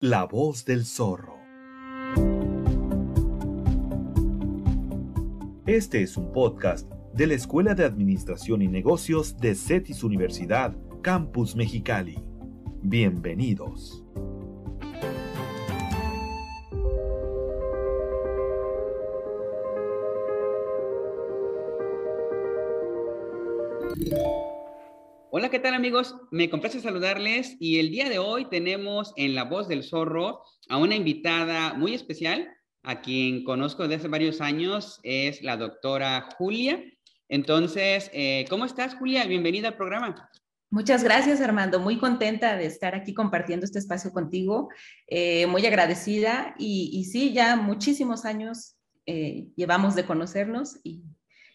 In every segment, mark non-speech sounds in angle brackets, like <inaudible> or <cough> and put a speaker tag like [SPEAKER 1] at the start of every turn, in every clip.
[SPEAKER 1] La voz del zorro. Este es un podcast de la Escuela de Administración y Negocios de CETIS Universidad, Campus Mexicali. Bienvenidos.
[SPEAKER 2] ¿Qué tal amigos? Me complace saludarles y el día de hoy tenemos en La Voz del Zorro a una invitada muy especial, a quien conozco desde hace varios años, es la doctora Julia. Entonces, eh, ¿cómo estás Julia? Bienvenida al programa.
[SPEAKER 3] Muchas gracias, Armando. Muy contenta de estar aquí compartiendo este espacio contigo. Eh, muy agradecida y, sí, ya muchísimos años eh, llevamos de conocernos y,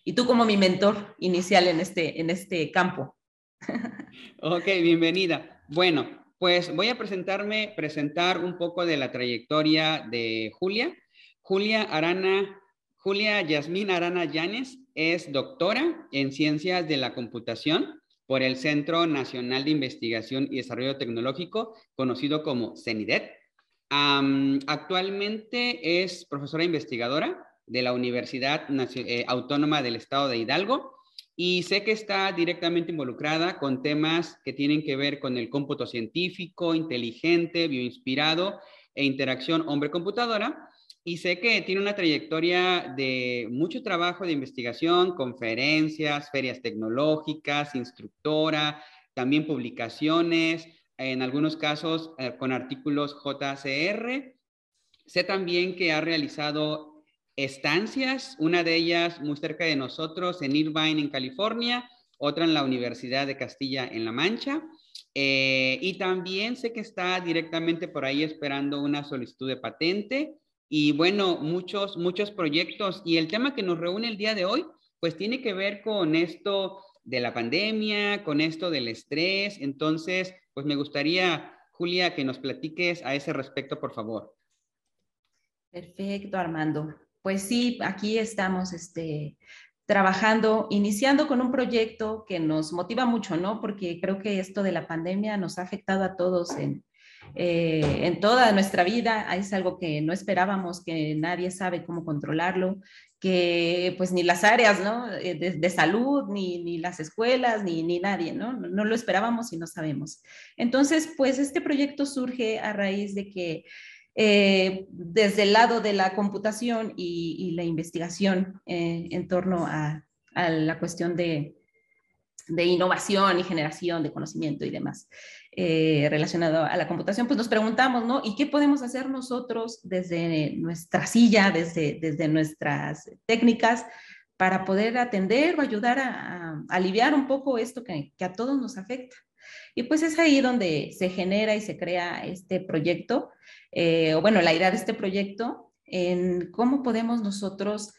[SPEAKER 3] y, tú como mi mentor inicial en este, en este campo.
[SPEAKER 2] Ok, bienvenida. Bueno, pues voy a presentarme, presentar un poco de la trayectoria de Julia. Julia Arana, Julia Yasmín Arana Llanes es doctora en ciencias de la computación por el Centro Nacional de Investigación y Desarrollo Tecnológico, conocido como CENIDET. actualmente es profesora investigadora de la Universidad eh, Autónoma del Estado de Hidalgo y sé que está directamente involucrada con temas que tienen que ver con el cómputo científico, inteligente, bioinspirado e interacción hombre-computadora. Y sé que tiene una trayectoria de mucho trabajo de investigación, conferencias, ferias tecnológicas, instructora, también publicaciones, en algunos casos eh, con artículos JCR. Sé también que ha realizado estancias, una de ellas muy cerca de nosotros en Irvine, en California, otra en la Universidad de Castilla en La Mancha. Eh, y también sé que está directamente por ahí esperando una solicitud de patente y bueno, muchos, muchos proyectos. Y el tema que nos reúne el día de hoy, pues tiene que ver con esto de la pandemia, con esto del estrés. Entonces, pues me gustaría, Julia, que nos platiques a ese respecto, por favor.
[SPEAKER 3] Perfecto, Armando. Pues sí, aquí estamos este, trabajando, iniciando con un proyecto que nos motiva mucho, ¿no? Porque creo que esto de la pandemia nos ha afectado a todos en, eh, en toda nuestra vida. Es algo que no esperábamos, que nadie sabe cómo controlarlo, que pues ni las áreas ¿no? Eh, de, salud, ni, ni, las escuelas, ni, ni nadie, ¿no? ¿no? lo esperábamos y no sabemos. Entonces, pues este proyecto surge a raíz de que eh, desde el lado de la computación y, la investigación eh, en torno a, la cuestión de, innovación y generación de conocimiento y demás eh, relacionado a la computación, pues nos preguntamos, ¿no? ¿Y qué podemos hacer nosotros desde nuestra silla, desde, nuestras técnicas? para poder atender o ayudar a, aliviar un poco esto que, que, a todos nos afecta. Y pues es ahí donde se genera y se crea este proyecto eh, o bueno, la idea de este proyecto en cómo podemos nosotros,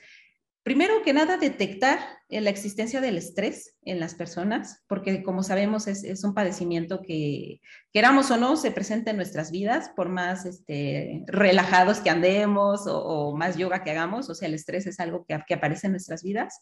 [SPEAKER 3] primero que nada, detectar la existencia del estrés en las personas, porque como sabemos es, un padecimiento que, queramos o no, se presenta en nuestras vidas, por más este, relajados que andemos o, más yoga que hagamos, o sea, el estrés es algo que, que aparece en nuestras vidas.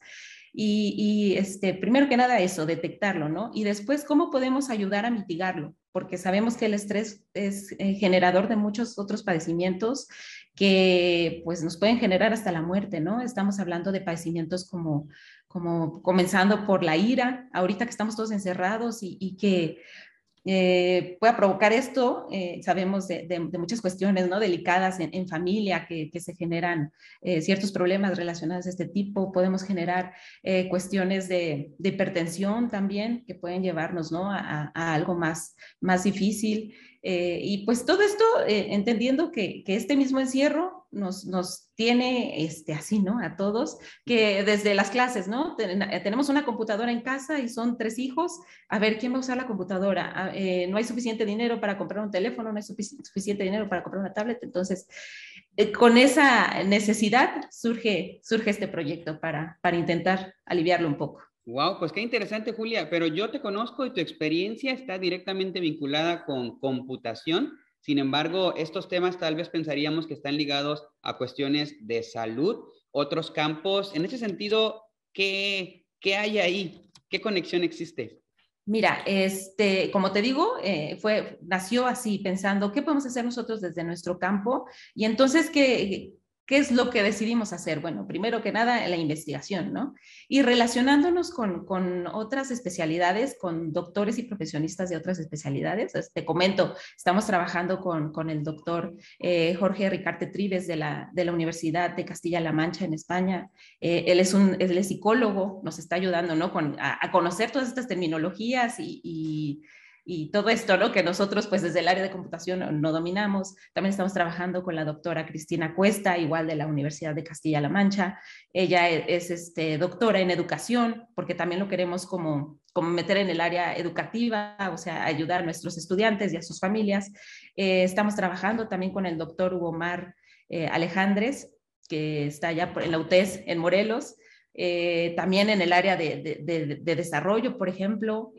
[SPEAKER 3] Y, este, primero que nada eso, detectarlo, ¿no? Y después, ¿cómo podemos ayudar a mitigarlo? Porque sabemos que el estrés es eh, generador de muchos otros padecimientos que pues nos pueden generar hasta la muerte, ¿no? Estamos hablando de padecimientos como, como comenzando por la ira, ahorita que estamos todos encerrados y, y que eh, pueda provocar esto. Eh, sabemos de, muchas cuestiones ¿no? delicadas en, familia que, se generan eh, ciertos problemas relacionados a este tipo. Podemos generar cuestiones de, hipertensión también que pueden llevarnos ¿no? a, a, algo más, más difícil. Y pues todo esto entendiendo que, que este mismo encierro nos, nos tiene este, así, ¿no? A todos, que desde las clases, ¿no? Eh, tenemos una computadora en casa y son tres hijos, a ver, ¿quién va a usar la computadora? Ah, eh, no hay suficiente dinero para comprar un teléfono, no hay suficiente dinero para comprar una tablet, entonces, eh, con esa necesidad surge, surge este proyecto para, para intentar aliviarlo un poco.
[SPEAKER 2] Wow, pues qué interesante, Julia, pero yo te conozco y tu experiencia está directamente vinculada con computación sin embargo, estos temas tal vez pensaríamos que están ligados a cuestiones de salud, otros campos. En ese sentido, ¿qué, qué hay ahí? ¿Qué conexión existe?
[SPEAKER 3] Mira, este, como te digo, eh, fue, nació así, pensando, ¿qué podemos hacer nosotros desde nuestro campo? Y entonces, ¿qué, ¿Qué es lo que decidimos hacer? Bueno, primero que nada, la investigación, ¿no? Y relacionándonos con, con otras especialidades, con doctores y profesionistas de otras especialidades. Te comento, estamos trabajando con, con el doctor eh, Jorge Ricarte Trives de la, de la Universidad de Castilla-La Mancha en España. Eh, él, es un, él es psicólogo, nos está ayudando, ¿no? Con, a, conocer todas estas terminologías y, y y todo esto, ¿no? Que nosotros, pues desde el área de computación no dominamos. También estamos trabajando con la doctora Cristina Cuesta, igual de la Universidad de Castilla-La Mancha. Ella e, es, este, doctora en educación, porque también lo queremos como, como meter en el área educativa, o sea, ayudar a nuestros estudiantes y a sus familias. Eh, estamos trabajando también con el doctor Hugo Mar eh, Alejandres, que está allá en la UTES en Morelos. Eh, también en el área de, de, de desarrollo, por ejemplo,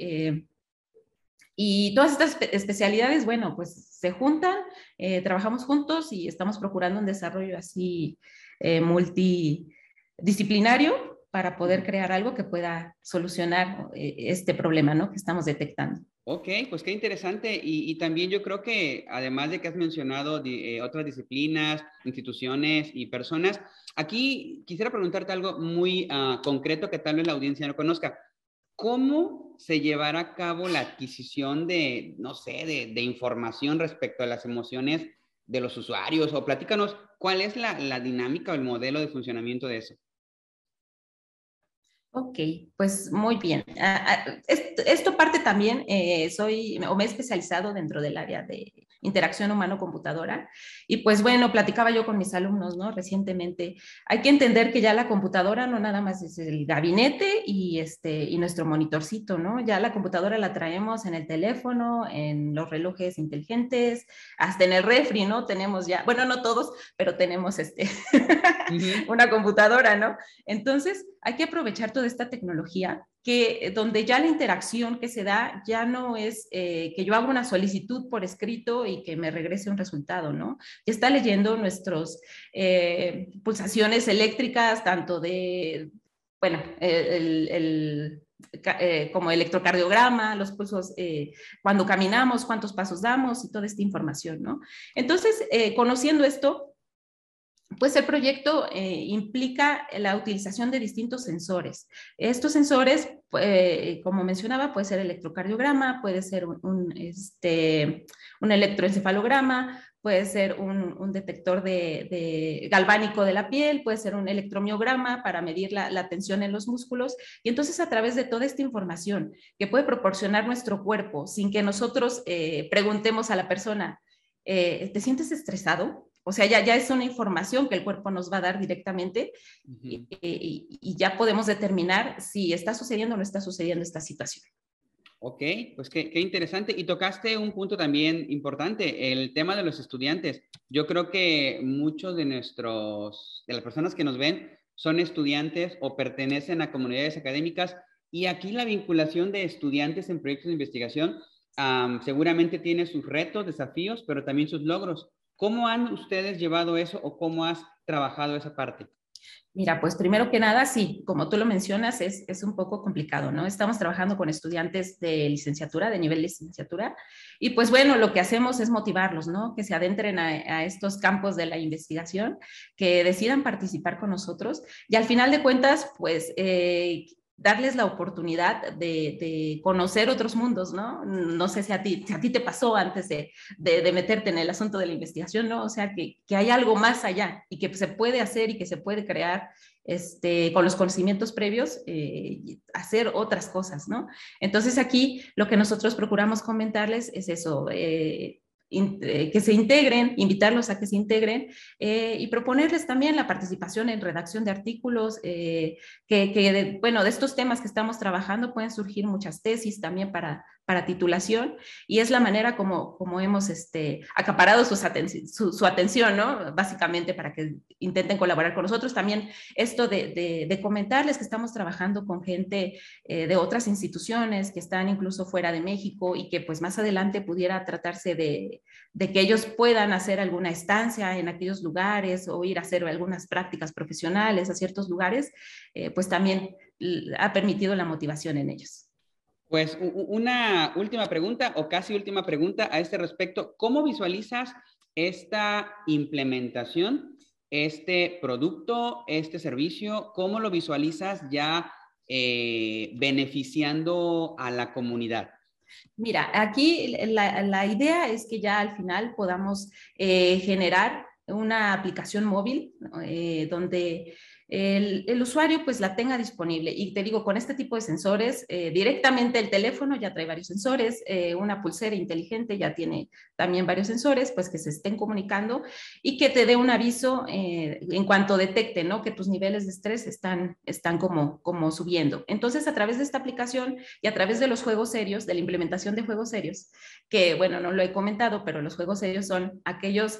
[SPEAKER 3] y todas estas especialidades, bueno, pues se juntan, eh, trabajamos juntos y estamos procurando un desarrollo así eh, multidisciplinario para poder crear algo que pueda solucionar eh, este problema, ¿no? Que estamos detectando.
[SPEAKER 2] Ok, pues qué interesante. Y, también yo creo que además de que has mencionado otras disciplinas, instituciones y personas, aquí quisiera preguntarte algo muy ah, concreto que tal vez la audiencia no conozca. ¿Cómo se llevará a cabo la adquisición de, no sé, de, información respecto a las emociones de los usuarios? O platícanos, ¿cuál es la, la dinámica o el modelo de funcionamiento de eso?
[SPEAKER 3] Ok, pues muy bien. Ah, ah, esto, parte también, eh, soy o me he especializado dentro del área de interacción humano-computadora. Y pues bueno, platicaba yo con mis alumnos, ¿no? Recientemente, hay que entender que ya la computadora no nada más es el gabinete y, este, y nuestro monitorcito, ¿no? Ya la computadora la traemos en el teléfono, en los relojes inteligentes, hasta en el refri, ¿no? Tenemos ya, bueno, no todos, pero tenemos este, <laughs> una computadora, ¿no? Entonces, hay que aprovechar toda esta tecnología que eh, donde ya la interacción que se da ya no es eh, que yo haga una solicitud por escrito y que me regrese un resultado, ¿no? Ya está leyendo nuestras eh, pulsaciones eléctricas, tanto de, bueno, el, como electrocardiograma, los pulsos, cuando caminamos, cuántos pasos damos y toda esta información, ¿no? Entonces, conociendo esto, pues el proyecto eh, implica la utilización de distintos sensores. Estos sensores, eh, como mencionaba, puede ser electrocardiograma, puede ser un, este, electroencefalograma, puede ser un, detector de, galvánico de la piel, puede ser un electromiograma para medir la, tensión en los músculos. Y entonces a través de toda esta información que puede proporcionar nuestro cuerpo sin que nosotros eh, preguntemos a la persona, ¿te sientes estresado? O sea, ya, ya es una información que el cuerpo nos va a dar directamente y, ya podemos determinar si está sucediendo o no está sucediendo esta situación.
[SPEAKER 2] Ok, pues qué, qué, interesante. Y tocaste un punto también importante, el tema de los estudiantes. Yo creo que muchos de nuestros, de las personas que nos ven, son estudiantes o pertenecen a comunidades académicas y aquí la vinculación de estudiantes en proyectos de investigación seguramente tiene sus retos, desafíos, pero también sus logros. ¿Cómo han ustedes llevado eso o cómo has trabajado esa parte?
[SPEAKER 3] Mira, pues primero que nada, sí, como tú lo mencionas, es, es, un poco complicado, ¿no? Estamos trabajando con estudiantes de licenciatura, de nivel licenciatura, y pues bueno, lo que hacemos es motivarlos, ¿no? Que se adentren a, estos campos de la investigación, que decidan participar con nosotros, y al final de cuentas, pues eh, darles la oportunidad de, conocer otros mundos, ¿no? No sé si a ti, a ti te pasó antes de, meterte en el asunto de la investigación, ¿no? O sea, que, hay algo más allá y que se puede hacer y que se puede crear este, con los conocimientos previos, eh, hacer otras cosas, ¿no? Entonces aquí lo que nosotros procuramos comentarles es eso. Eh, que se integren, invitarlos a que se integren eh, y proponerles también la participación en redacción de artículos, eh, que, bueno, de estos temas que estamos trabajando pueden surgir muchas tesis también para, para titulación y es la manera como, como hemos este, acaparado su, su, atención, ¿no? Básicamente para que intenten colaborar con nosotros. También esto de, de, comentarles que estamos trabajando con gente eh, de otras instituciones que están incluso fuera de México y que pues más adelante pudiera tratarse de, de que ellos puedan hacer alguna estancia en aquellos lugares o ir a hacer algunas prácticas profesionales a ciertos lugares, eh, pues también ha permitido la motivación en ellos.
[SPEAKER 2] Pues una última pregunta o casi última pregunta a este respecto. ¿Cómo visualizas esta implementación, este producto, este servicio? ¿Cómo lo visualizas ya eh, beneficiando a la comunidad?
[SPEAKER 3] Mira, aquí la, idea es que ya al final podamos eh, generar una aplicación móvil eh, donde el, usuario pues la tenga disponible. Y te digo, con este tipo de sensores, eh, directamente el teléfono ya trae varios sensores, eh, una pulsera inteligente ya tiene también varios sensores, pues que se estén comunicando y que te dé un aviso eh, en cuanto detecte, ¿no? Que tus niveles de estrés están, están como, como subiendo. Entonces, a través de esta aplicación y a través de los juegos serios, de la implementación de juegos serios, que bueno, no lo he comentado, pero los juegos serios son aquellos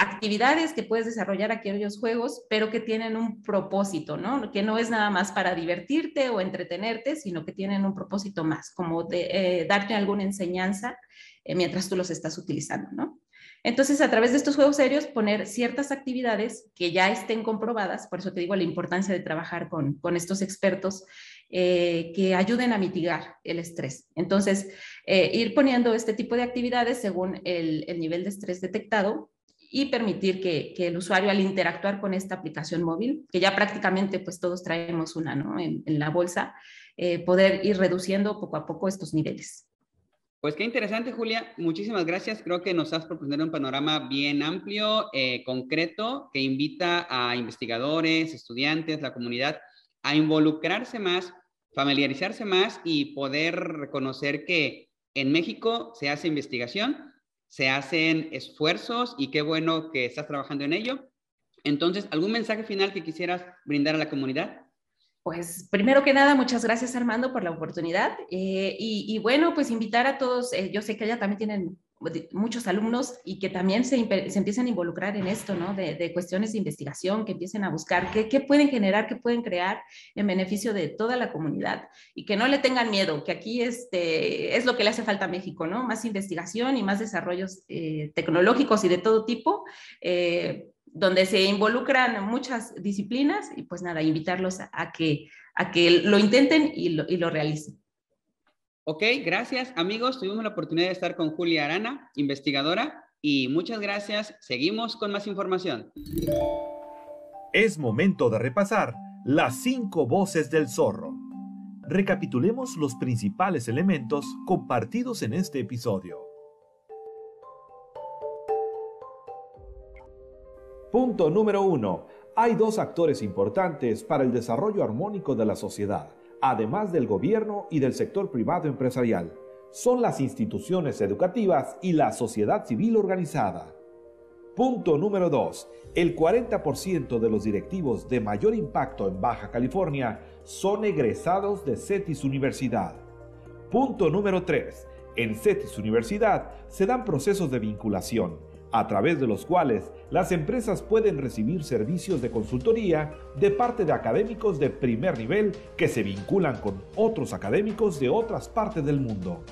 [SPEAKER 3] actividades que puedes desarrollar aquellos juegos, pero que tienen un propósito, ¿no? Que no es nada más para divertirte o entretenerte, sino que tienen un propósito más, como de, eh, darte alguna enseñanza eh, mientras tú los estás utilizando, ¿no? Entonces, a través de estos juegos serios, poner ciertas actividades que ya estén comprobadas, por eso te digo la importancia de trabajar con, con estos expertos eh, que ayuden a mitigar el estrés. Entonces, ir poniendo este tipo de actividades según el, el nivel de estrés detectado y permitir que, el usuario al interactuar con esta aplicación móvil, que ya prácticamente pues todos traemos una ¿no? en, la bolsa, eh, poder ir reduciendo poco a poco estos niveles.
[SPEAKER 2] Pues qué interesante, Julia. Muchísimas gracias. Creo que nos has proporcionado un panorama bien amplio, eh, concreto, que invita a investigadores, estudiantes, la comunidad a involucrarse más, familiarizarse más y poder reconocer que en México se hace investigación, se hacen esfuerzos y qué bueno que estás trabajando en ello. Entonces, ¿algún mensaje final que quisieras brindar a la comunidad?
[SPEAKER 3] Pues primero que nada, muchas gracias Armando por la oportunidad. Eh, y, bueno, pues invitar a todos, eh, yo sé que ya también tienen muchos alumnos y que también se, se, empiezan a involucrar en esto, ¿no? De, cuestiones de investigación, que empiecen a buscar qué, pueden generar, qué pueden crear en beneficio de toda la comunidad y que no le tengan miedo, que aquí este, es lo que le hace falta a México, ¿no? Más investigación y más desarrollos eh, tecnológicos y de todo tipo. Eh, donde se involucran muchas disciplinas y pues nada, invitarlos a, que, a que lo intenten y lo, y lo realicen.
[SPEAKER 2] Ok, gracias amigos. Tuvimos la oportunidad de estar con Julia Arana, investigadora, y muchas gracias. Seguimos con más información.
[SPEAKER 1] Es momento de repasar las cinco voces del zorro. Recapitulemos los principales elementos compartidos en este episodio. Punto número uno. Hay dos actores importantes para el desarrollo armónico de la sociedad además del gobierno y del sector privado empresarial. Son las instituciones educativas y la sociedad civil organizada. Punto número 2. El 40% de los directivos de mayor impacto en Baja California son egresados de CETIS Universidad. Punto número 3. En CETIS Universidad se dan procesos de vinculación, a través de los cuales las empresas pueden recibir servicios de consultoría de parte de académicos de primer nivel que se vinculan con otros académicos de otras partes del mundo.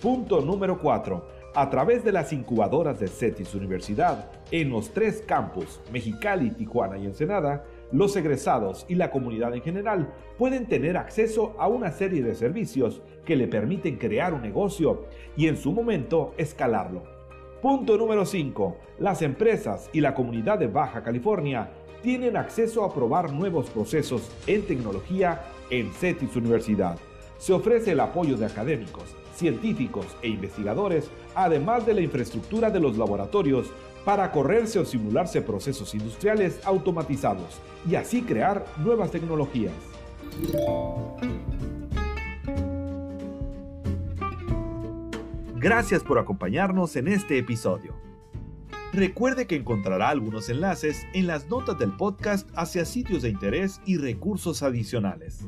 [SPEAKER 1] Punto número 4. A través de las incubadoras de CETIS Universidad, en los tres campus, Mexicali, Tijuana y Ensenada, los egresados y la comunidad en general pueden tener acceso a una serie de servicios que le permiten crear un negocio y en su momento escalarlo. Punto número 5. Las empresas y la comunidad de Baja California tienen acceso a probar nuevos procesos en tecnología en CETIS Universidad. Se ofrece el apoyo de académicos, científicos e investigadores, además de la infraestructura de los laboratorios para correrse o simularse procesos industriales automatizados y así crear nuevas tecnologías. Gracias por acompañarnos en este episodio. Recuerde que encontrará algunos enlaces en las notas del podcast hacia sitios de interés y recursos adicionales.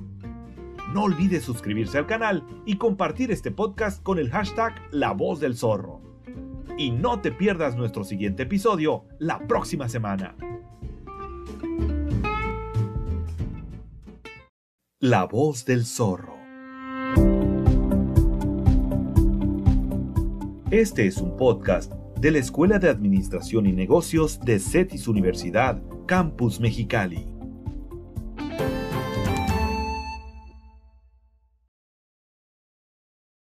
[SPEAKER 1] No olvide suscribirse al canal y compartir este podcast con el hashtag La Voz del Zorro. Y no te pierdas nuestro siguiente episodio la próxima semana. La Voz del Zorro. Este es un podcast de la Escuela de Administración y Negocios de CETIS Universidad, Campus Mexicali.